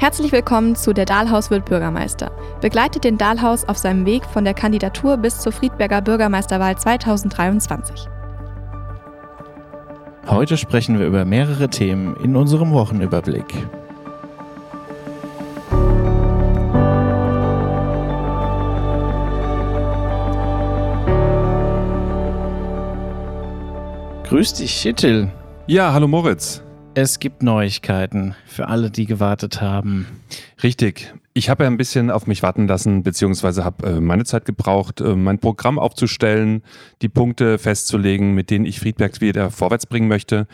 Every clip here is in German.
Herzlich willkommen zu Der Dahlhaus wird Bürgermeister. Begleitet den Dahlhaus auf seinem Weg von der Kandidatur bis zur Friedberger Bürgermeisterwahl 2023. Heute sprechen wir über mehrere Themen in unserem Wochenüberblick. Grüß dich, Schittel. Ja, hallo Moritz. Es gibt Neuigkeiten für alle, die gewartet haben. Richtig. Ich habe ja ein bisschen auf mich warten lassen, beziehungsweise habe äh, meine Zeit gebraucht, äh, mein Programm aufzustellen, die Punkte festzulegen, mit denen ich Friedberg wieder vorwärts bringen möchte.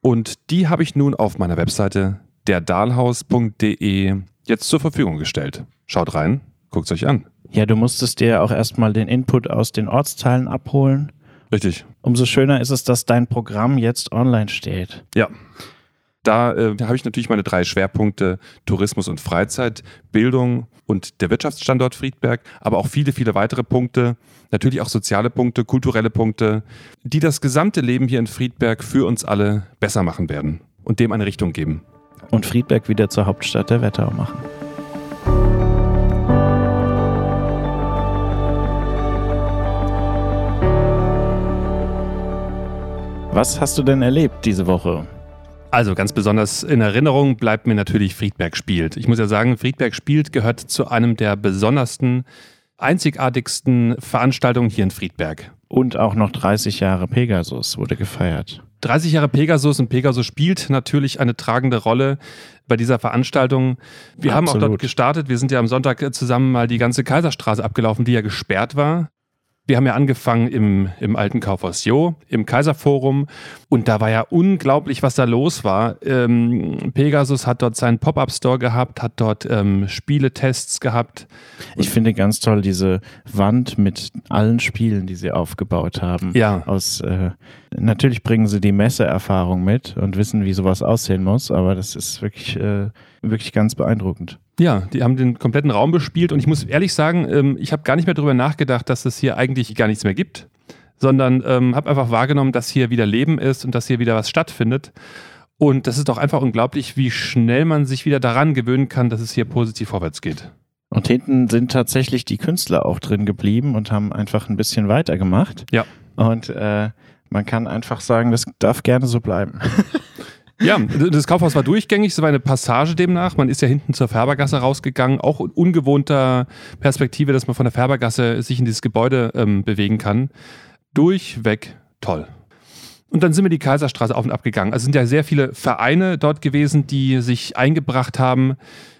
Und die habe ich nun auf meiner Webseite derdahlhaus.de jetzt zur Verfügung gestellt. Schaut rein, guckt es euch an. Ja, du musstest dir auch erstmal den Input aus den Ortsteilen abholen. Richtig. Umso schöner ist es, dass dein Programm jetzt online steht. Ja. Da äh, habe ich natürlich meine drei Schwerpunkte Tourismus und Freizeit, Bildung und der Wirtschaftsstandort Friedberg, aber auch viele, viele weitere Punkte, natürlich auch soziale Punkte, kulturelle Punkte, die das gesamte Leben hier in Friedberg für uns alle besser machen werden und dem eine Richtung geben. Und Friedberg wieder zur Hauptstadt der Wetterau machen. Was hast du denn erlebt diese Woche? Also ganz besonders in Erinnerung bleibt mir natürlich Friedberg spielt. Ich muss ja sagen, Friedberg spielt gehört zu einem der besondersten, einzigartigsten Veranstaltungen hier in Friedberg. Und auch noch 30 Jahre Pegasus wurde gefeiert. 30 Jahre Pegasus und Pegasus spielt natürlich eine tragende Rolle bei dieser Veranstaltung. Wir Absolut. haben auch dort gestartet. Wir sind ja am Sonntag zusammen mal die ganze Kaiserstraße abgelaufen, die ja gesperrt war. Wir haben ja angefangen im, im alten Kaufhaus Jo, im Kaiserforum. Und da war ja unglaublich, was da los war. Ähm, Pegasus hat dort seinen Pop-Up-Store gehabt, hat dort ähm, Spieletests gehabt. Ich finde ganz toll diese Wand mit allen Spielen, die sie aufgebaut haben. Ja. Aus, äh, natürlich bringen sie die Messeerfahrung mit und wissen, wie sowas aussehen muss, aber das ist wirklich, äh, wirklich ganz beeindruckend. Ja, die haben den kompletten Raum bespielt und ich muss ehrlich sagen, ähm, ich habe gar nicht mehr darüber nachgedacht, dass es hier eigentlich gar nichts mehr gibt, sondern ähm, habe einfach wahrgenommen, dass hier wieder Leben ist und dass hier wieder was stattfindet. Und das ist doch einfach unglaublich, wie schnell man sich wieder daran gewöhnen kann, dass es hier positiv vorwärts geht. Und hinten sind tatsächlich die Künstler auch drin geblieben und haben einfach ein bisschen weitergemacht. Ja. Und äh, man kann einfach sagen, das darf gerne so bleiben. Ja, das Kaufhaus war durchgängig, es war eine Passage demnach. Man ist ja hinten zur Färbergasse rausgegangen, auch ungewohnter Perspektive, dass man von der Färbergasse sich in dieses Gebäude ähm, bewegen kann. Durchweg toll. Und dann sind wir die Kaiserstraße auf und ab gegangen. Also sind ja sehr viele Vereine dort gewesen, die sich eingebracht haben.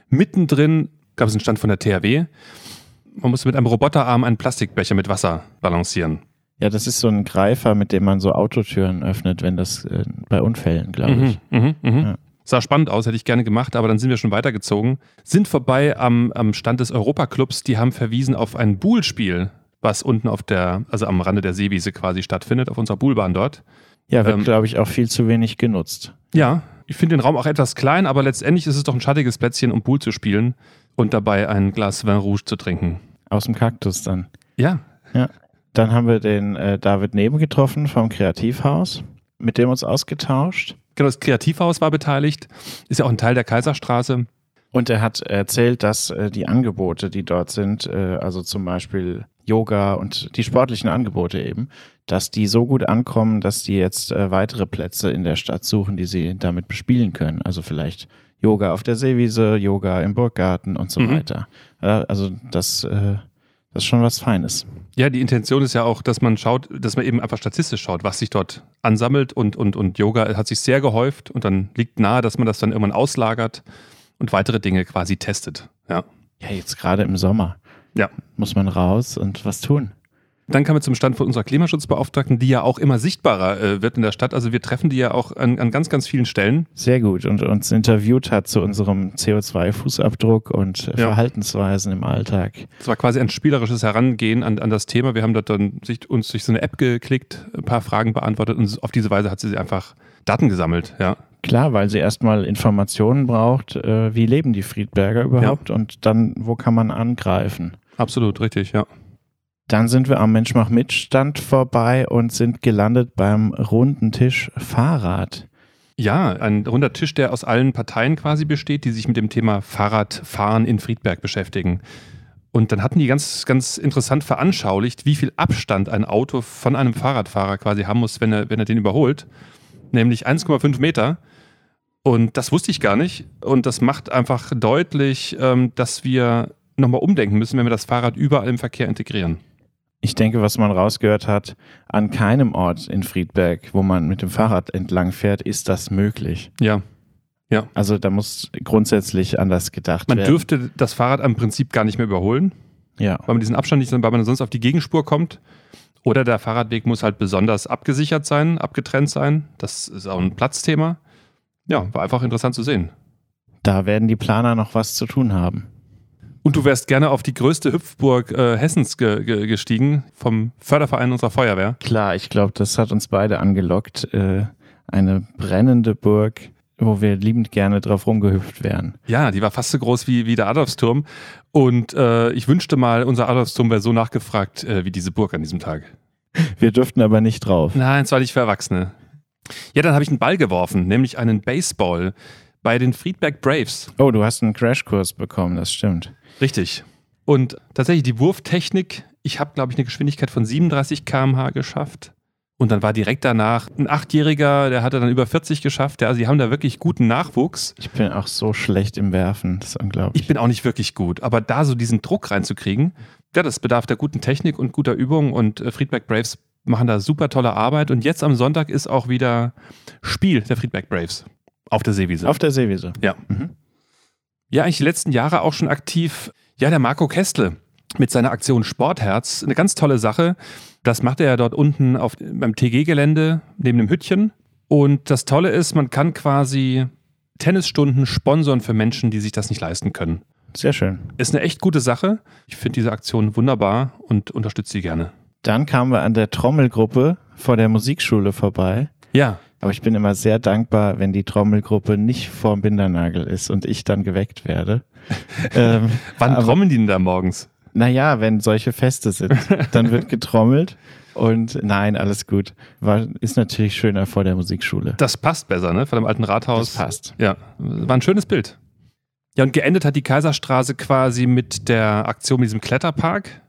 Mittendrin gab es einen Stand von der THW. Man musste mit einem Roboterarm einen Plastikbecher mit Wasser balancieren. Ja, das ist so ein Greifer, mit dem man so Autotüren öffnet, wenn das äh, bei Unfällen, glaube mhm, ich. Mhm, mh, Ja. Sah spannend aus, hätte ich gerne gemacht, aber dann sind wir schon weitergezogen. Sind vorbei am, am Stand des Europaclubs, die haben verwiesen auf ein Buhlspiel, was unten auf der, also am Rande der Seewiese quasi stattfindet, auf unserer Buhlbahn dort. Ja, wird, ähm, glaube ich, auch viel zu wenig genutzt. Ja, ich finde den Raum auch etwas klein, aber letztendlich ist es doch ein schattiges Plätzchen, um Buhl zu spielen und dabei ein Glas Vin Rouge zu trinken. Aus dem Kaktus dann. Ja. Ja. Dann haben wir den äh, David Neben getroffen vom Kreativhaus, mit dem uns ausgetauscht. Genau, das Kreativhaus war beteiligt, ist ja auch ein Teil der Kaiserstraße. Und er hat erzählt, dass äh, die Angebote, die dort sind, äh, also zum Beispiel Yoga und die sportlichen Angebote eben, dass die so gut ankommen, dass die jetzt äh, weitere Plätze in der Stadt suchen, die sie damit bespielen können. Also vielleicht Yoga auf der Seewiese, Yoga im Burggarten und so mhm. weiter. Also das, äh, das ist schon was Feines. Ja, die Intention ist ja auch, dass man schaut, dass man eben einfach statistisch schaut, was sich dort ansammelt und, und, und Yoga hat sich sehr gehäuft und dann liegt nahe, dass man das dann irgendwann auslagert und weitere Dinge quasi testet. Ja, ja jetzt gerade im Sommer. Ja. Muss man raus und was tun. Dann kamen wir zum Stand von unserer Klimaschutzbeauftragten, die ja auch immer sichtbarer äh, wird in der Stadt. Also wir treffen die ja auch an, an ganz, ganz vielen Stellen. Sehr gut und uns interviewt hat zu unserem CO2-Fußabdruck und ja. Verhaltensweisen im Alltag. Es war quasi ein spielerisches Herangehen an, an das Thema. Wir haben dort dann sich, uns durch so eine App geklickt, ein paar Fragen beantwortet und auf diese Weise hat sie einfach Daten gesammelt, ja. Klar, weil sie erstmal Informationen braucht, äh, wie leben die Friedberger überhaupt ja. und dann, wo kann man angreifen. Absolut, richtig, ja. Dann sind wir am Mensch mach Mitstand vorbei und sind gelandet beim runden Tisch Fahrrad. Ja, ein runder Tisch, der aus allen Parteien quasi besteht, die sich mit dem Thema Fahrradfahren in Friedberg beschäftigen. Und dann hatten die ganz, ganz interessant veranschaulicht, wie viel Abstand ein Auto von einem Fahrradfahrer quasi haben muss, wenn er, wenn er den überholt. Nämlich 1,5 Meter. Und das wusste ich gar nicht. Und das macht einfach deutlich, ähm, dass wir nochmal umdenken müssen, wenn wir das Fahrrad überall im Verkehr integrieren. Ich denke, was man rausgehört hat, an keinem Ort in Friedberg, wo man mit dem Fahrrad entlang fährt, ist das möglich. Ja. Ja. Also da muss grundsätzlich anders gedacht Man werden. dürfte das Fahrrad am Prinzip gar nicht mehr überholen, ja. weil man diesen Abstand nicht, weil man sonst auf die Gegenspur kommt. Oder der Fahrradweg muss halt besonders abgesichert sein, abgetrennt sein. Das ist auch ein Platzthema. Ja, war einfach interessant zu sehen. Da werden die Planer noch was zu tun haben. Und du wärst gerne auf die größte Hüpfburg äh, Hessens ge ge gestiegen, vom Förderverein unserer Feuerwehr. Klar, ich glaube, das hat uns beide angelockt. Äh, eine brennende Burg, wo wir liebend gerne drauf rumgehüpft wären. Ja, die war fast so groß wie, wie der Adolfsturm. Und äh, ich wünschte mal, unser Adolfsturm wäre so nachgefragt äh, wie diese Burg an diesem Tag. Wir durften aber nicht drauf. Nein, es war nicht für Erwachsene. Ja, dann habe ich einen Ball geworfen, nämlich einen Baseball bei den Friedberg Braves. Oh, du hast einen Crashkurs bekommen, das stimmt. Richtig. Und tatsächlich die Wurftechnik, ich habe, glaube ich, eine Geschwindigkeit von 37 km/h geschafft. Und dann war direkt danach ein Achtjähriger, der hatte dann über 40 geschafft. Also die haben da wirklich guten Nachwuchs. Ich bin auch so schlecht im Werfen, das ist unglaublich. Ich bin auch nicht wirklich gut, aber da so diesen Druck reinzukriegen, ja, das bedarf der guten Technik und guter Übung und äh, Friedberg Braves machen da super tolle Arbeit. Und jetzt am Sonntag ist auch wieder Spiel der Friedberg Braves auf der Seewiese. Auf der Seewiese. Ja. Mhm. Ja, eigentlich die letzten Jahre auch schon aktiv. Ja, der Marco Kestle mit seiner Aktion Sportherz. Eine ganz tolle Sache. Das macht er ja dort unten auf, beim TG-Gelände neben dem Hüttchen. Und das Tolle ist, man kann quasi Tennisstunden sponsern für Menschen, die sich das nicht leisten können. Sehr schön. Ist eine echt gute Sache. Ich finde diese Aktion wunderbar und unterstütze sie gerne. Dann kamen wir an der Trommelgruppe vor der Musikschule vorbei. Ja, Aber ich bin immer sehr dankbar, wenn die Trommelgruppe nicht vorm Bindernagel ist und ich dann geweckt werde. ähm, wann aber- trommeln die denn da morgens? Naja, wenn solche Feste sind, dann wird getrommelt und nein, alles gut. War, ist natürlich schöner vor der Musikschule. Das passt besser, ne? Von dem alten Rathaus. Das passt. Ja, war ein schönes Bild. Ja, und geendet hat die Kaiserstraße quasi mit der Aktion mit diesem Kletterpark.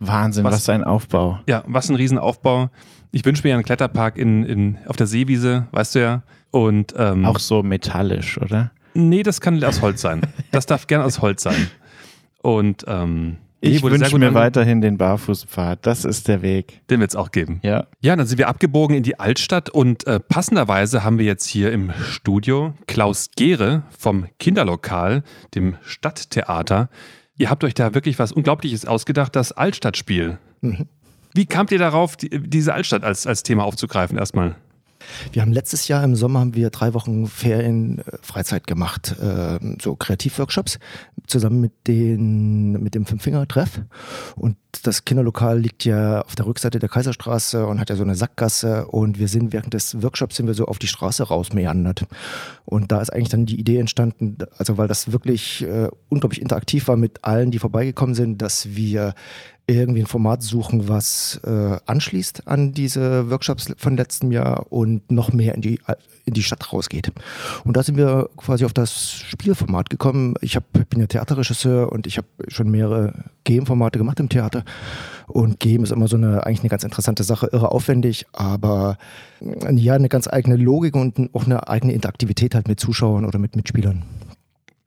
Wahnsinn, Was- was, ein Aufbau. Ja, was ein Riesenaufbau. Ich wünsche mir ja einen Kletterpark in, in, auf der Seewiese, weißt du ja. Und ähm, Auch so metallisch, oder? nee, das kann aus Holz sein. Das darf gerne aus Holz sein. Und ähm, Ich wünsche mir weiterhin den Barfußpfad. Das ist der Weg. Den wird es auch geben. Ja. Ja, dann sind wir abgebogen in die Altstadt und äh, passenderweise haben wir jetzt hier im Studio Klaus Gehre vom Kinderlokal, dem Stadttheater. Ihr habt euch da wirklich was Unglaubliches ausgedacht, das Altstadtspiel. Mhm. Wie kamt ihr darauf, die, diese Altstadt als, als Thema aufzugreifen erstmal? Wir haben letztes Jahr im Sommer haben wir drei Wochen Ferien äh, Freizeit gemacht, äh, so Kreativworkshops zusammen mit den mit dem Fünffinger-Treff. Und das Kinderlokal liegt ja auf der Rückseite der Kaiserstraße und hat ja so eine Sackgasse. Und wir sind während des Workshops sind wir so auf die Straße rausmeandert. Und da ist eigentlich dann die Idee entstanden, also weil das wirklich äh, unglaublich interaktiv war mit allen, die vorbeigekommen sind, dass wir irgendwie ein Format suchen, was äh, anschließt an diese Workshops von letztem Jahr und noch mehr in die, in die Stadt rausgeht. Und da sind wir quasi auf das Spielformat gekommen. Ich hab, bin ja Theaterregisseur und ich habe schon mehrere Game-Formate gemacht im Theater. Und Game ist immer so eine eigentlich eine ganz interessante Sache, irre aufwendig, aber äh, ja, eine ganz eigene Logik und auch eine eigene Interaktivität halt mit Zuschauern oder mit Mitspielern.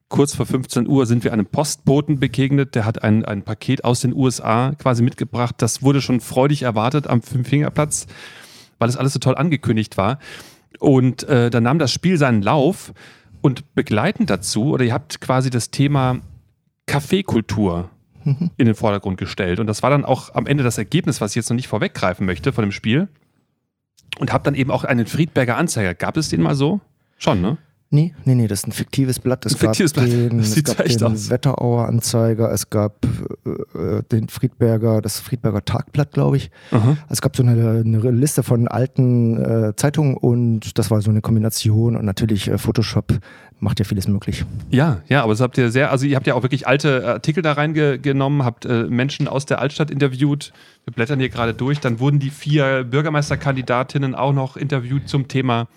Kurz vor 15 Uhr sind wir einem Postboten begegnet, der hat ein, ein Paket aus den USA quasi mitgebracht. Das wurde schon freudig erwartet am Fünffingerplatz, weil es alles so toll angekündigt war. Und äh, dann nahm das Spiel seinen Lauf und begleitend dazu, oder ihr habt quasi das Thema Kaffeekultur in den Vordergrund gestellt. Und das war dann auch am Ende das Ergebnis, was ich jetzt noch nicht vorweggreifen möchte von dem Spiel. Und habt dann eben auch einen Friedberger Anzeiger. Gab es den mal so? Schon, ne? Nee, nee, nee, das ist ein fiktives Blatt. Es Ein fiktives gab Blatt. den, Das es sieht gab echt den aus. Wetterauer Anzeiger, es gab äh, äh, den Friedberger, das Friedberger Tagblatt, glaube ich. Aha. Es gab so eine, eine Liste von alten äh, Zeitungen und das war so eine Kombination und natürlich äh, Photoshop macht ja vieles möglich. Ja, ja, aber das habt ihr sehr, also ihr habt ja auch wirklich alte Artikel da reingenommen, habt äh, Menschen aus der Altstadt interviewt. Wir blättern hier gerade durch. Dann wurden die vier Bürgermeisterkandidatinnen auch noch interviewt zum Thema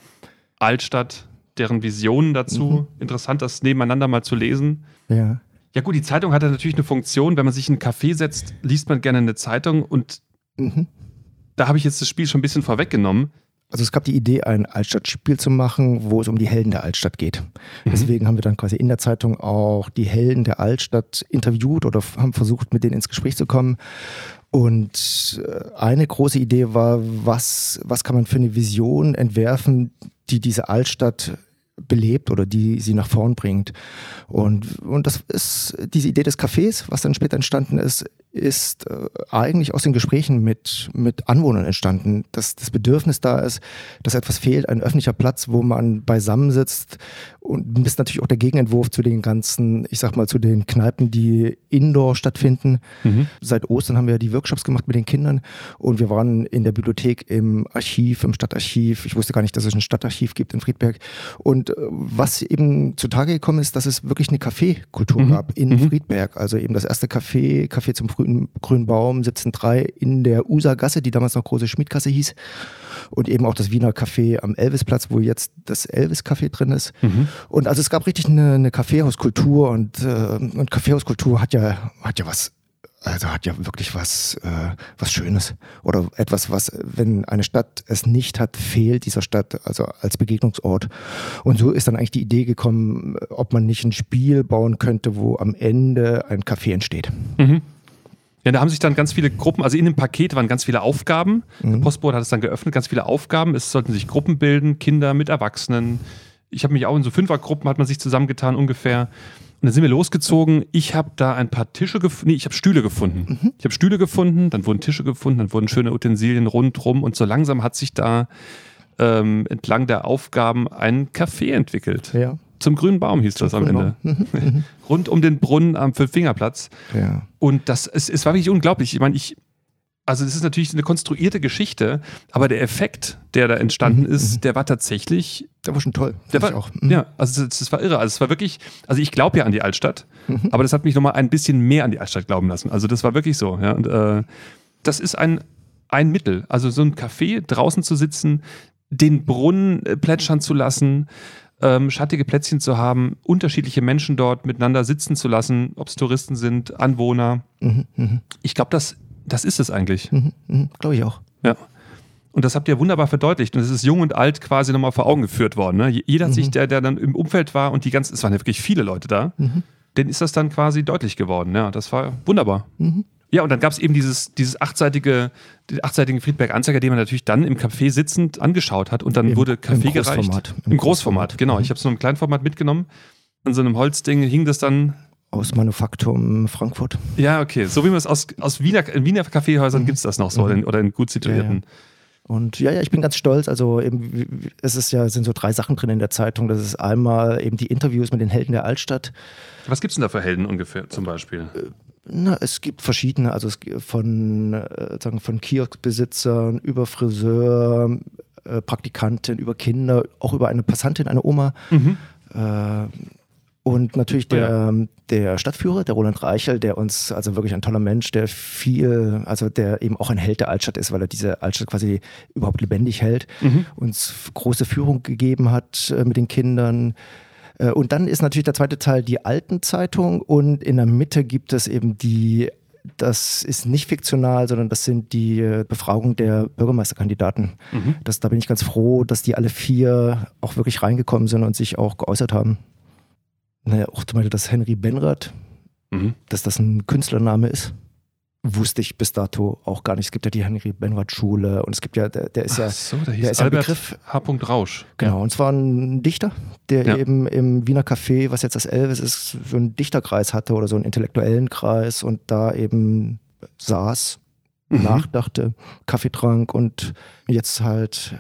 Altstadt. Deren Visionen dazu. Mhm. Interessant, das nebeneinander mal zu lesen. Ja. Ja gut, die Zeitung hat ja natürlich eine Funktion. Wenn man sich in einen Café setzt, liest man gerne eine Zeitung und Mhm. da habe ich jetzt das Spiel schon ein bisschen vorweggenommen. Also es gab die Idee, ein Altstadtspiel zu machen, wo es um die Helden der Altstadt geht. Mhm. Deswegen haben wir dann quasi in der Zeitung auch die Helden der Altstadt interviewt oder haben versucht, mit denen ins Gespräch zu kommen. Und äh, eine große Idee war, was, was kann man für eine Vision entwerfen, die diese Altstadt belebt oder die sie nach vorn bringt. Und, und das ist diese Idee des Cafés, was dann später entstanden ist, ist äh, eigentlich aus den Gesprächen mit, mit Anwohnern entstanden, dass das Bedürfnis da ist, dass etwas fehlt, ein öffentlicher Platz, wo man beisammensitzt. Und das ist natürlich auch der Gegenentwurf zu den ganzen, ich sag mal, zu den Kneipen, die indoor stattfinden. Seit Ostern haben wir ja die Workshops gemacht mit den Kindern und wir waren in der Bibliothek, im Archiv, im Stadtarchiv. Ich wusste gar nicht, dass es ein Stadtarchiv gibt in Friedberg. Und äh, was eben zutage gekommen ist, dass es wirklich eine Kaffeekultur Mhm. gab in Mhm. Friedberg. Also eben das erste Café, Café zum grünen, grünen Baum, 17.3 in der Usa-Gasse, die damals noch große Schmiedgasse hieß. Und eben auch das Wiener Café am Elvisplatz, wo jetzt das Elvis-Café drin ist. Mhm. Und also es gab richtig eine, eine Kaffeehauskultur und, äh, und Kaffeehauskultur hat ja, hat ja was, also hat ja wirklich was, äh, was Schönes. Oder etwas, was, wenn eine Stadt es nicht hat, fehlt dieser Stadt, also als Begegnungsort. Und so ist dann eigentlich die Idee gekommen, ob man nicht ein Spiel bauen könnte, wo am Ende ein Café entsteht. Mhm. Ja, da haben sich dann ganz viele Gruppen, also in dem Paket waren ganz viele Aufgaben. Der Postbote hat es dann geöffnet, ganz viele Aufgaben. Es sollten sich Gruppen bilden, Kinder mit Erwachsenen. Ich habe mich auch in so Fünfergruppen, hat man sich zusammengetan ungefähr. Und dann sind wir losgezogen. Ich habe da ein paar Tische gefunden. Nee, ich habe Stühle gefunden. Ich habe Stühle gefunden, dann wurden Tische gefunden, dann wurden schöne Utensilien rundrum. Und so langsam hat sich da ähm, entlang der Aufgaben ein Café entwickelt. Ja. Zum grünen Baum hieß das am Ende. Rund um den Brunnen am Fünffingerplatz. Ja. Und das es, es war wirklich unglaublich. Ich meine, ich, also es ist natürlich eine konstruierte Geschichte, aber der Effekt, der da entstanden ist, der war tatsächlich, Der war schon toll. der war, auch. Mhm. ja, also das, das war irre. Also es war wirklich, also ich glaube ja an die Altstadt, aber das hat mich nochmal ein bisschen mehr an die Altstadt glauben lassen. Also das war wirklich so. Ja, und äh, das ist ein, ein Mittel. Also so ein Café draußen zu sitzen, den Brunnen äh, plätschern zu lassen, ähm, schattige Plätzchen zu haben, unterschiedliche Menschen dort miteinander sitzen zu lassen, ob es Touristen sind, Anwohner. Mhm, mhm, Ich glaube, das, das ist es eigentlich. mhm, mhm. Glaube ich auch. Ja. Und das habt ihr wunderbar verdeutlicht. Und es ist jung und alt quasi nochmal vor Augen geführt worden. Ne? Jeder hat sich, der, der dann im Umfeld war und die ganzen, es waren ja wirklich viele Leute da, Mhm. denen ist das dann quasi deutlich geworden. Ja, das war wunderbar. Mhm. Ja, und dann gab es eben dieses, dieses achtseitige, den achtseitigen Friedberg-Anzeiger, den man natürlich dann im Café sitzend angeschaut hat und dann Im- wurde Kaffee im gereicht. Großformat. Im, Im Großformat, Großformat. genau. Mhm. Ich habe so ein Kleinformat mitgenommen. An so einem Holzding hing das dann. Aus Manufaktum Frankfurt. Ja, okay. So wie man es aus, aus Wiener, in Wiener Kaffeehäusern Mhm. gibt es das noch so oder in, oder in gut situierten. Und ja, ja, ich bin ganz stolz. Also eben, es ist ja, es sind so drei Sachen drin in der Zeitung. Das ist einmal eben die Interviews mit den Helden der Altstadt. Was gibt es denn da für Helden ungefähr zum Beispiel? Na, es gibt verschiedene, also es von, äh, sagen, von Kioskbesitzern über Friseur, äh, Praktikantin, über Kinder, auch über eine Passantin, eine Oma. Mhm. Äh, und natürlich der, der Stadtführer, der Roland Reichel, der uns, also wirklich ein toller Mensch, der viel, also der eben auch ein Held der Altstadt ist, weil er diese Altstadt quasi überhaupt lebendig hält, Mhm. uns große Führung gegeben hat äh, mit den Kindern. Äh, Und dann ist natürlich der zweite Teil die Altenzeitung und in der Mitte gibt es eben die, das ist nicht fiktional, sondern das sind die äh, Befragungen der Bürgermeisterkandidaten. Mhm. Das, da bin ich ganz froh, dass die alle vier auch wirklich reingekommen sind und sich auch geäußert haben. Naja, auch zum Beispiel, dass Henry Benrath, Mhm. dass das ein Künstlername ist, wusste ich bis dato auch gar nicht. Es gibt ja die Henry Benrath Schule und es gibt ja, der, der ist ja, so, hieß der ist ja Albert Begriff. H. Rausch. Genau, und zwar ein Dichter, der Ja. eben im Wiener Café, was jetzt das Elvis ist, so einen Dichterkreis hatte oder so einen intellektuellen Kreis und da eben saß, Mhm. nachdachte, Kaffee trank und jetzt halt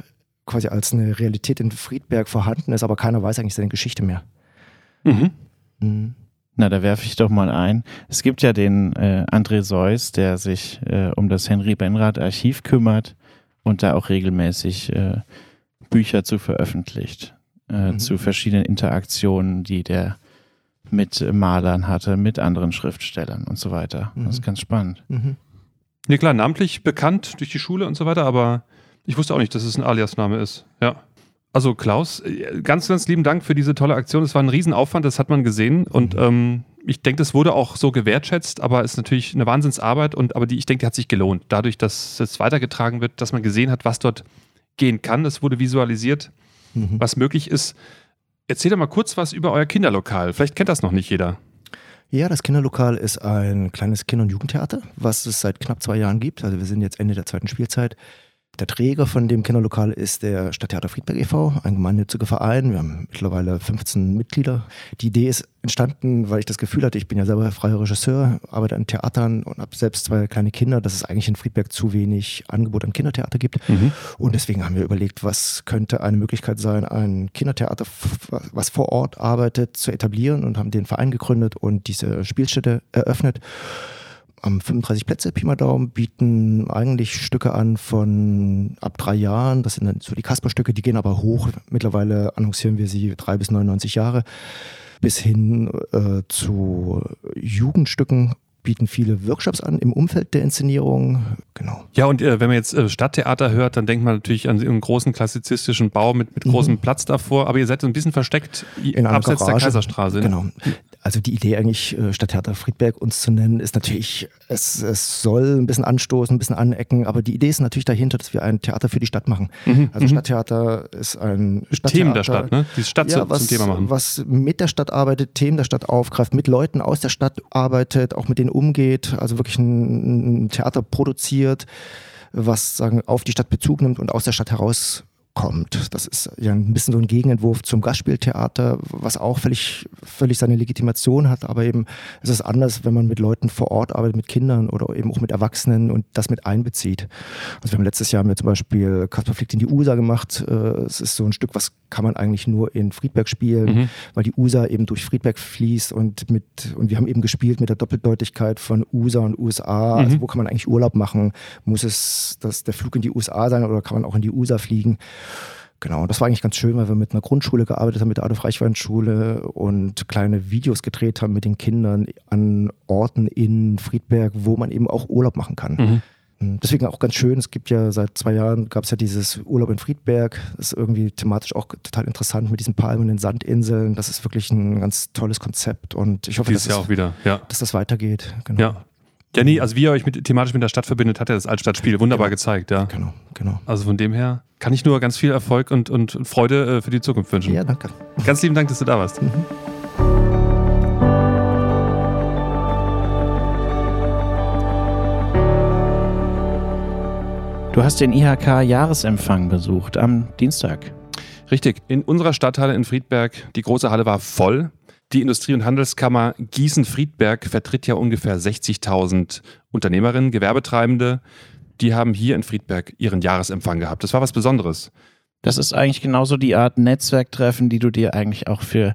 quasi als eine Realität in Friedberg vorhanden ist, aber keiner weiß eigentlich seine Geschichte mehr. Mhm. Mhm. Na, da werfe ich doch mal ein. Es gibt ja den äh, André Seuss, der sich äh, um das Henry Benrath Archiv kümmert und da auch regelmäßig äh, Bücher zu veröffentlicht, äh, Mhm. zu verschiedenen Interaktionen, die der mit Malern hatte, mit anderen Schriftstellern und so weiter. Das ist Mhm. ganz spannend. Mhm. Nee, klar, namentlich bekannt durch die Schule und so weiter, aber ich wusste auch nicht, dass es ein Aliasname ist. Ja. Also Klaus, äh, ganz, ganz lieben Dank für diese tolle Aktion. Es war ein Riesenaufwand, das hat man gesehen. Und mhm. ähm, ich denke, das wurde auch so gewertschätzt, aber es ist natürlich eine Wahnsinnsarbeit. Und aber die, ich denke, die hat sich gelohnt. Dadurch, dass es weitergetragen wird, dass man gesehen hat, was dort gehen kann. Es wurde visualisiert, mhm. was möglich ist. Erzähl doch mal kurz was über euer Kinderlokal. Vielleicht kennt das noch nicht jeder. Ja, das Kinderlokal ist ein kleines Kinder- und Jugendtheater, was es seit knapp zwei Jahren gibt. Also wir sind jetzt Ende der zweiten Spielzeit. Der Träger von dem Kinderlokal ist der Stadttheater Friedberg e.V., ein gemeinnütziger Verein. Wir haben mittlerweile 15 Mitglieder. Die Idee ist entstanden, weil ich das Gefühl hatte, ich bin ja selber freier Regisseur, arbeite an Theatern und habe selbst zwei kleine Kinder, dass es eigentlich in Friedberg zu wenig Angebot an Kindertheater gibt. Mhm. Und deswegen haben wir überlegt, was könnte eine Möglichkeit sein, ein Kindertheater, was vor Ort arbeitet, zu etablieren und haben den Verein gegründet und diese Spielstätte eröffnet haben 35 Plätze, Pi mal Daumen, bieten eigentlich Stücke an von ab drei Jahren. Das sind dann so die Kasperstücke, die gehen aber hoch. Mittlerweile annoncieren wir sie drei bis 99 Jahre. Bis hin äh, zu Jugendstücken bieten viele Workshops an im Umfeld der Inszenierung. Genau. Ja, und äh, wenn man jetzt äh, Stadttheater hört, dann denkt man natürlich an einen großen klassizistischen Bau mit, mit großem mhm. Platz davor, aber ihr seid so ein bisschen versteckt in abseits der Kaiserstraße. Genau. Also die Idee eigentlich, äh, Stadttheater Friedberg uns zu nennen, ist natürlich, es, es soll ein bisschen anstoßen, ein bisschen anecken, aber die Idee ist natürlich dahinter, dass wir ein Theater für die Stadt machen. Mhm, also mhm. Stadttheater ist ein Stadttheater. Themen der Stadt, ne? Die Stadt ja, was, zum Thema machen. Was mit der Stadt arbeitet, Themen der Stadt aufgreift, mit Leuten aus der Stadt arbeitet, auch mit denen umgeht, also wirklich ein, ein Theater produziert, was sagen, auf die Stadt Bezug nimmt und aus der Stadt heraus kommt. Das ist ja ein bisschen so ein Gegenentwurf zum Gastspieltheater, was auch völlig, völlig seine Legitimation hat, aber eben es ist anders, wenn man mit Leuten vor Ort arbeitet, mit Kindern oder eben auch mit Erwachsenen und das mit einbezieht. Also wir haben letztes Jahr haben wir zum Beispiel Kasper fliegt in die USA gemacht. Äh, es ist so ein Stück, was kann man eigentlich nur in Friedberg spielen, mhm. weil die USA eben durch Friedberg fließt und mit, und wir haben eben gespielt mit der Doppeldeutigkeit von USA und USA. Mhm. Also wo kann man eigentlich Urlaub machen? Muss es das, der Flug in die USA sein oder kann man auch in die USA fliegen? Genau, das war eigentlich ganz schön, weil wir mit einer Grundschule gearbeitet haben, mit der Adolf-Reichwein-Schule und kleine Videos gedreht haben mit den Kindern an Orten in Friedberg, wo man eben auch Urlaub machen kann. Mhm. Hm, deswegen auch ganz schön, es gibt ja seit zwei Jahren, gab es ja dieses Urlaub in Friedberg, das ist irgendwie thematisch auch total interessant mit diesen Palmen und den Sandinseln. Das ist wirklich ein ganz tolles Konzept und ich hoffe, dass, das, auch wieder, ja. dass das weitergeht. Genau. Ja, ja, nee, also wie ihr euch mit, thematisch mit der Stadt verbindet, hat er das Altstadtspiel wunderbar genau. gezeigt, ja. Genau, genau. Also von dem her kann ich nur ganz viel Erfolg und, und Freude äh, für die Zukunft wünschen. Ja, danke. Ganz lieben Dank, dass du da warst. Mhm. Du hast den IHK-Jahresempfang besucht am Dienstag. Richtig. In unserer Stadthalle in Friedberg, die große Halle war voll. Die Industrie- und Handelskammer Gießen-Friedberg vertritt ja ungefähr 60.000 Unternehmerinnen, Gewerbetreibende. Die haben hier in Friedberg ihren Jahresempfang gehabt. Das war was Besonderes. Das ist eigentlich genauso die Art Netzwerktreffen, die du dir eigentlich auch für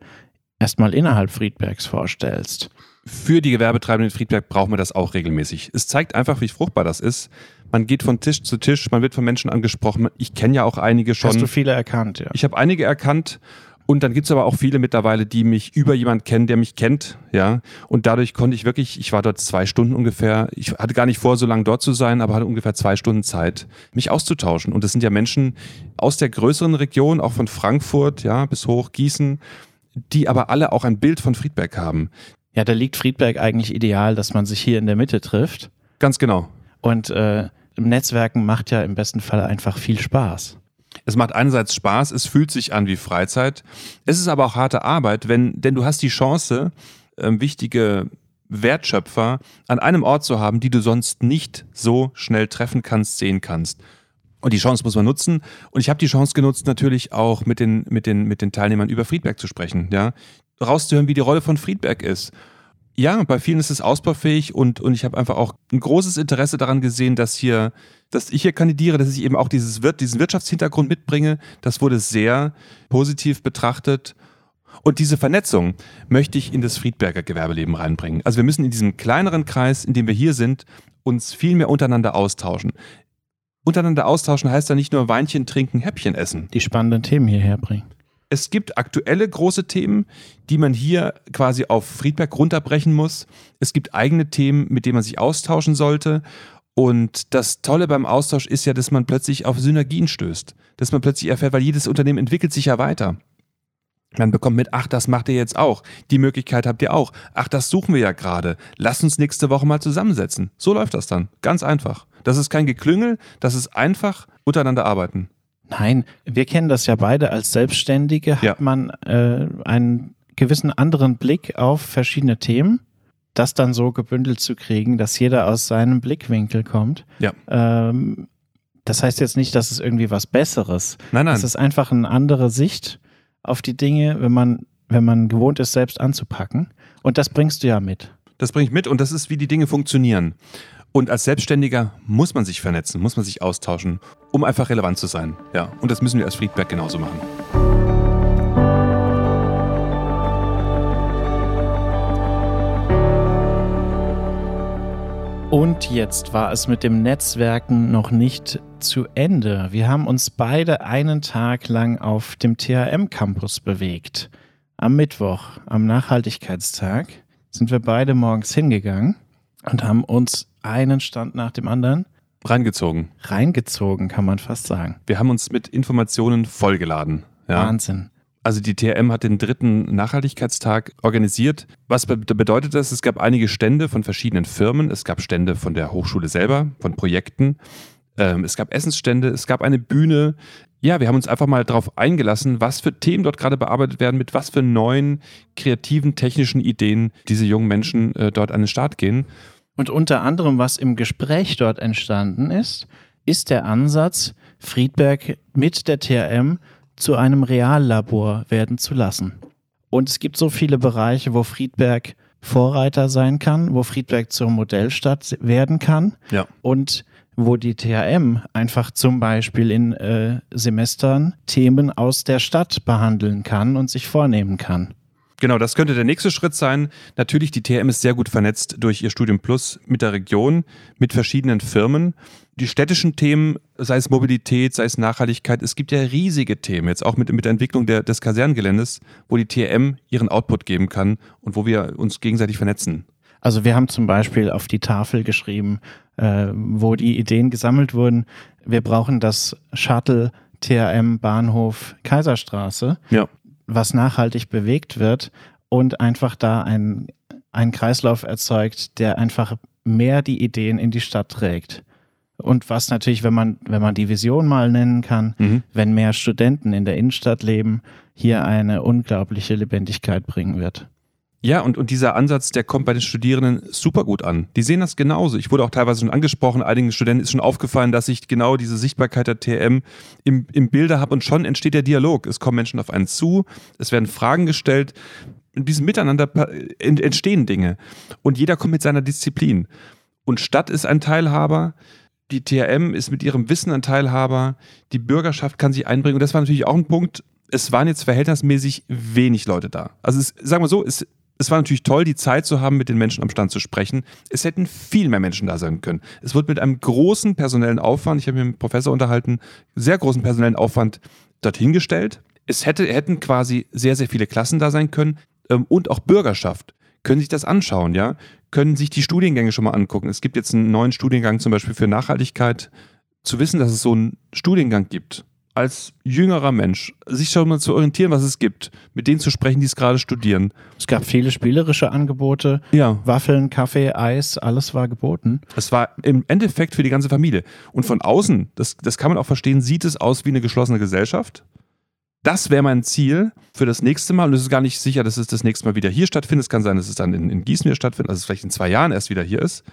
erstmal innerhalb Friedbergs vorstellst. Für die Gewerbetreibenden in Friedberg brauchen wir das auch regelmäßig. Es zeigt einfach, wie fruchtbar das ist. Man geht von Tisch zu Tisch, man wird von Menschen angesprochen. Ich kenne ja auch einige schon. Hast du viele erkannt, ja? Ich habe einige erkannt und dann gibt es aber auch viele mittlerweile, die mich über jemand kennen, der mich kennt, ja. Und dadurch konnte ich wirklich, ich war dort zwei Stunden ungefähr, ich hatte gar nicht vor, so lange dort zu sein, aber hatte ungefähr zwei Stunden Zeit, mich auszutauschen. Und das sind ja Menschen aus der größeren Region, auch von Frankfurt, ja, bis hoch Gießen, die aber alle auch ein Bild von Friedberg haben. Ja, da liegt Friedberg eigentlich ideal, dass man sich hier in der Mitte trifft. Ganz genau. Und äh, Netzwerken macht ja im besten Fall einfach viel Spaß. Es macht einerseits Spaß, es fühlt sich an wie Freizeit. Es ist aber auch harte Arbeit, wenn, denn du hast die Chance, äh, wichtige Wertschöpfer an einem Ort zu haben, die du sonst nicht so schnell treffen kannst, sehen kannst. Und die Chance muss man nutzen. Und ich habe die Chance genutzt, natürlich auch mit den, mit den, mit den Teilnehmern über Friedberg zu sprechen, ja. Rauszuhören, wie die Rolle von Friedberg ist. Ja, bei vielen ist es ausbaufähig und, und ich habe einfach auch ein großes Interesse daran gesehen, dass hier dass ich hier kandidiere, dass ich eben auch dieses, diesen Wirtschaftshintergrund mitbringe. Das wurde sehr positiv betrachtet. Und diese Vernetzung möchte ich in das Friedberger Gewerbeleben reinbringen. Also wir müssen in diesem kleineren Kreis, in dem wir hier sind, uns viel mehr untereinander austauschen. Untereinander austauschen heißt ja nicht nur Weinchen trinken, Häppchen essen. Die spannenden Themen hierher bringen. Es gibt aktuelle große Themen, die man hier quasi auf Friedberg runterbrechen muss. Es gibt eigene Themen, mit denen man sich austauschen sollte. Und das Tolle beim Austausch ist ja, dass man plötzlich auf Synergien stößt. Dass man plötzlich erfährt, weil jedes Unternehmen entwickelt sich ja weiter. Man bekommt mit, ach, das macht ihr jetzt auch. Die Möglichkeit habt ihr auch. Ach, das suchen wir ja gerade. Lass uns nächste Woche mal zusammensetzen. So läuft das dann. Ganz einfach. Das ist kein Geklüngel, das ist einfach untereinander arbeiten. Nein, wir kennen das ja beide als Selbstständige. Hat Ja. man äh, einen gewissen anderen Blick auf verschiedene Themen, das dann so gebündelt zu kriegen, dass jeder aus seinem Blickwinkel kommt. Ja. Ähm, das heißt jetzt nicht, dass es irgendwie was Besseres. Nein, nein. Es ist einfach eine andere Sicht auf die Dinge, wenn man, wenn man gewohnt ist, selbst anzupacken. Und das bringst du ja mit. Das bringe ich mit und das ist, wie die Dinge funktionieren. Und als Selbstständiger muss man sich vernetzen, muss man sich austauschen, um einfach relevant zu sein. Ja, und das müssen wir als Friedberg genauso machen. Und jetzt war es mit dem Netzwerken noch nicht zu Ende. Wir haben uns beide einen Tag lang auf dem THM-Campus bewegt. Am Mittwoch, am Nachhaltigkeitstag, sind wir beide morgens hingegangen und haben uns einen Stand nach dem anderen Reingezogen. reingezogen, kann man fast sagen. Wir haben uns mit Informationen vollgeladen. Ja. Wahnsinn. Also die TRM hat den dritten Nachhaltigkeitstag organisiert. Was be bedeutet das? Es gab einige Stände von verschiedenen Firmen. Es gab Stände von der Hochschule selber, von Projekten. Ähm, es gab Essensstände, es gab eine Bühne. Ja, wir haben uns einfach mal darauf eingelassen, was für Themen dort gerade bearbeitet werden, mit was für neuen, kreativen, technischen Ideen diese jungen Menschen äh, dort an den Start gehen. Und unter anderem, was im Gespräch dort entstanden ist, ist der Ansatz, Friedberg mit der TRM zu einem Reallabor werden zu lassen. Und es gibt so viele Bereiche, wo Friedberg Vorreiter sein kann, wo Friedberg zur Modellstadt werden kann Ja. und wo die THM einfach zum Beispiel in äh, Semestern Themen aus der Stadt behandeln kann und sich vornehmen kann. Genau, das könnte der nächste Schritt sein. Natürlich, die TM ist sehr gut vernetzt durch ihr Studium Plus mit der Region, mit verschiedenen Firmen. Die städtischen Themen, sei es Mobilität, sei es Nachhaltigkeit, es gibt ja riesige Themen, jetzt auch mit, mit der Entwicklung der, des Kasernengeländes, wo die TM ihren Output geben kann und wo wir uns gegenseitig vernetzen. Also wir haben zum Beispiel auf die Tafel geschrieben, äh, wo die Ideen gesammelt wurden. Wir brauchen das Shuttle TRM Bahnhof Kaiserstraße, Ja. Was nachhaltig bewegt wird und einfach da ein, ein Kreislauf erzeugt, der einfach mehr die Ideen in die Stadt trägt. Und was natürlich, wenn man, wenn man die Vision mal nennen kann, Mhm. wenn mehr Studenten in der Innenstadt leben, hier eine unglaubliche Lebendigkeit bringen wird. Ja, und, und dieser Ansatz, der kommt bei den Studierenden super gut an. Die sehen das genauso. Ich wurde auch teilweise schon angesprochen, einigen Studenten ist schon aufgefallen, dass ich genau diese Sichtbarkeit der TM im, im Bilder habe und schon entsteht der Dialog. Es kommen Menschen auf einen zu, es werden Fragen gestellt. In diesem Miteinander entstehen Dinge. Und jeder kommt mit seiner Disziplin. Und Stadt ist ein Teilhaber, die TRM ist mit ihrem Wissen ein Teilhaber, die Bürgerschaft kann sich einbringen. Und das war natürlich auch ein Punkt. Es waren jetzt verhältnismäßig wenig Leute da. Also es, sagen wir so, es, es war natürlich toll, die Zeit zu haben, mit den Menschen am Stand zu sprechen. Es hätten viel mehr Menschen da sein können. Es wird mit einem großen personellen Aufwand, ich habe mich mit dem Professor unterhalten, sehr großen personellen Aufwand dorthin gestellt. Es hätte, hätten quasi sehr, sehr viele Klassen da sein können ähm, und auch Bürgerschaft können sich das anschauen, ja, können sich die Studiengänge schon mal angucken. Es gibt jetzt einen neuen Studiengang zum Beispiel für Nachhaltigkeit. Zu wissen, dass es so einen Studiengang gibt, als jüngerer Mensch, sich schon mal zu orientieren, was es gibt, mit denen zu sprechen, die es gerade studieren. Es gab viele spielerische Angebote, Ja. Waffeln, Kaffee, Eis, alles war geboten. Es war im Endeffekt für die ganze Familie. Und von außen, das, das kann man auch verstehen, sieht es aus wie eine geschlossene Gesellschaft. Das wäre mein Ziel für das nächste Mal. Und es ist gar nicht sicher, dass es das nächste Mal wieder hier stattfindet. Es kann sein, dass es dann in, in Gießen wieder stattfindet, also es vielleicht in zwei Jahren erst wieder hier ist.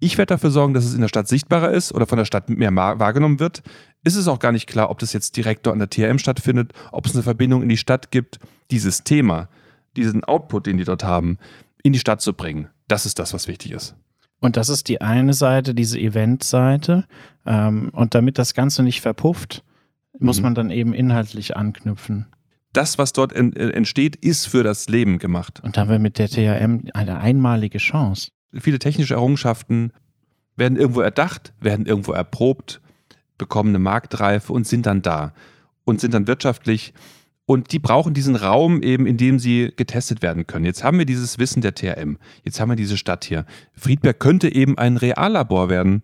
Ich werde dafür sorgen, dass es in der Stadt sichtbarer ist oder von der Stadt mehr wahrgenommen wird. Ist es auch gar nicht klar, ob das jetzt direkt dort an der TRM stattfindet, ob es eine Verbindung in die Stadt gibt, dieses Thema, diesen Output, den die dort haben, in die Stadt zu bringen. Das ist das, was wichtig ist. Und das ist die eine Seite, diese Event-Seite. Ähm, und damit das Ganze nicht verpufft, muss Mhm. man dann eben inhaltlich anknüpfen. das, was dort äh, entsteht, ist für das Leben gemacht. Und da haben wir mit der THM eine einmalige Chance. Viele technische Errungenschaften werden irgendwo erdacht, werden irgendwo erprobt, bekommen eine Marktreife und sind dann da und sind dann wirtschaftlich. Und die brauchen diesen Raum eben, in dem sie getestet werden können. Jetzt haben wir dieses Wissen der TRM. Jetzt haben wir diese Stadt hier. Friedberg könnte eben ein Reallabor werden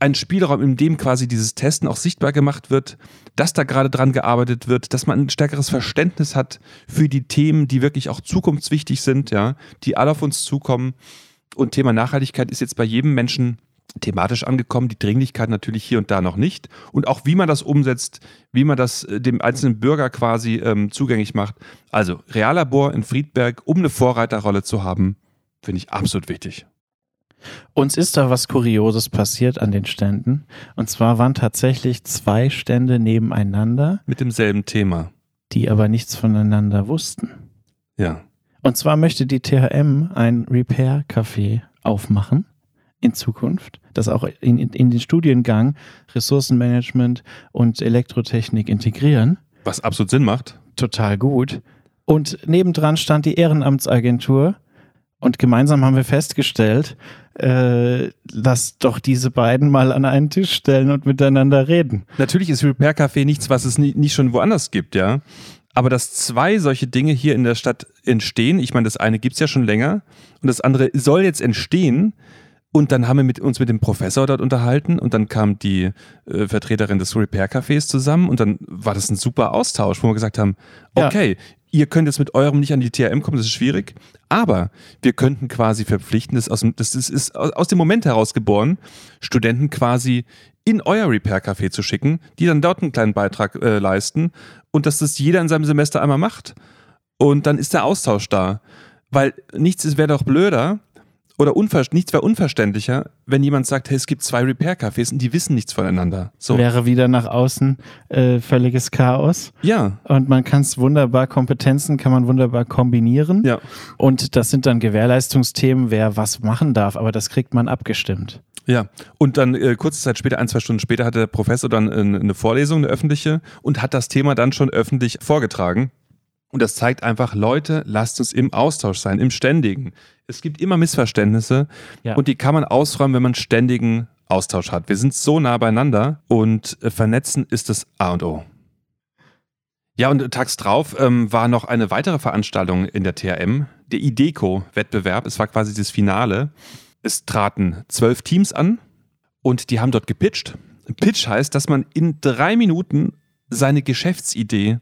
ein Spielraum, in dem quasi dieses Testen auch sichtbar gemacht wird, dass da gerade dran gearbeitet wird, dass man ein stärkeres Verständnis hat für die Themen, die wirklich auch zukunftswichtig sind, ja, die alle auf uns zukommen. Und Thema Nachhaltigkeit ist jetzt bei jedem Menschen thematisch angekommen, die Dringlichkeit natürlich hier und da noch nicht. Und auch wie man das umsetzt, wie man das äh, dem einzelnen Bürger quasi ähm, zugänglich macht. Also Reallabor in Friedberg, um eine Vorreiterrolle zu haben, finde ich absolut wichtig. Uns ist da was Kurioses passiert an den Ständen. Und zwar waren tatsächlich zwei Stände nebeneinander. Mit demselben Thema. Die aber nichts voneinander wussten. Ja. Und zwar möchte die THM ein Repair-Café aufmachen in Zukunft, das auch in, in den Studiengang Ressourcenmanagement und Elektrotechnik integrieren. Was absolut Sinn macht. Total gut. Und nebendran stand die Ehrenamtsagentur und gemeinsam haben wir festgestellt, äh, lass doch diese beiden mal an einen Tisch stellen und miteinander reden. Natürlich ist Repair Café nichts, was es nie, nicht schon woanders gibt, ja. Aber dass zwei solche Dinge hier in der Stadt entstehen, ich meine, das eine gibt es ja schon länger und das andere soll jetzt entstehen, und dann haben wir mit, uns mit dem Professor dort unterhalten und dann kam die äh, Vertreterin des Repair Cafés zusammen und dann war das ein super Austausch, wo wir gesagt haben, okay, ja. ihr könnt jetzt mit eurem nicht an die TRM kommen, das ist schwierig, aber wir könnten quasi verpflichten, das, aus das ist, ist aus dem Moment heraus geboren, Studenten quasi in euer Repair Café zu schicken, die dann dort einen kleinen Beitrag äh, leisten und dass das jeder in seinem Semester einmal macht. Und dann ist der Austausch da. Weil nichts wäre doch blöder, oder nichts wäre unverständlicher, wenn jemand sagt, hey, es gibt zwei Repair-Cafés und die wissen nichts voneinander. So. Wäre wieder nach außen äh, völliges Chaos. Ja. Und man kann es wunderbar, Kompetenzen kann man wunderbar kombinieren. Ja. Und das sind dann Gewährleistungsthemen, wer was machen darf, aber das kriegt man abgestimmt. Ja, und dann äh, kurze Zeit später, ein, zwei Stunden später, hat der Professor dann äh, eine Vorlesung, eine öffentliche, und hat das Thema dann schon öffentlich vorgetragen. Und das zeigt einfach, Leute, lasst uns im Austausch sein, im Ständigen. Es gibt immer Missverständnisse ja. und die kann man ausräumen, wenn man ständigen Austausch hat. Wir sind so nah beieinander und äh, vernetzen ist das A und O. Ja, und tags drauf ähm, war noch eine weitere Veranstaltung in der TRM, der IDECO-Wettbewerb. Es war quasi das Finale. Es traten zwölf Teams an und die haben dort gepitcht. Pitch heißt, dass man in drei Minuten seine Geschäftsidee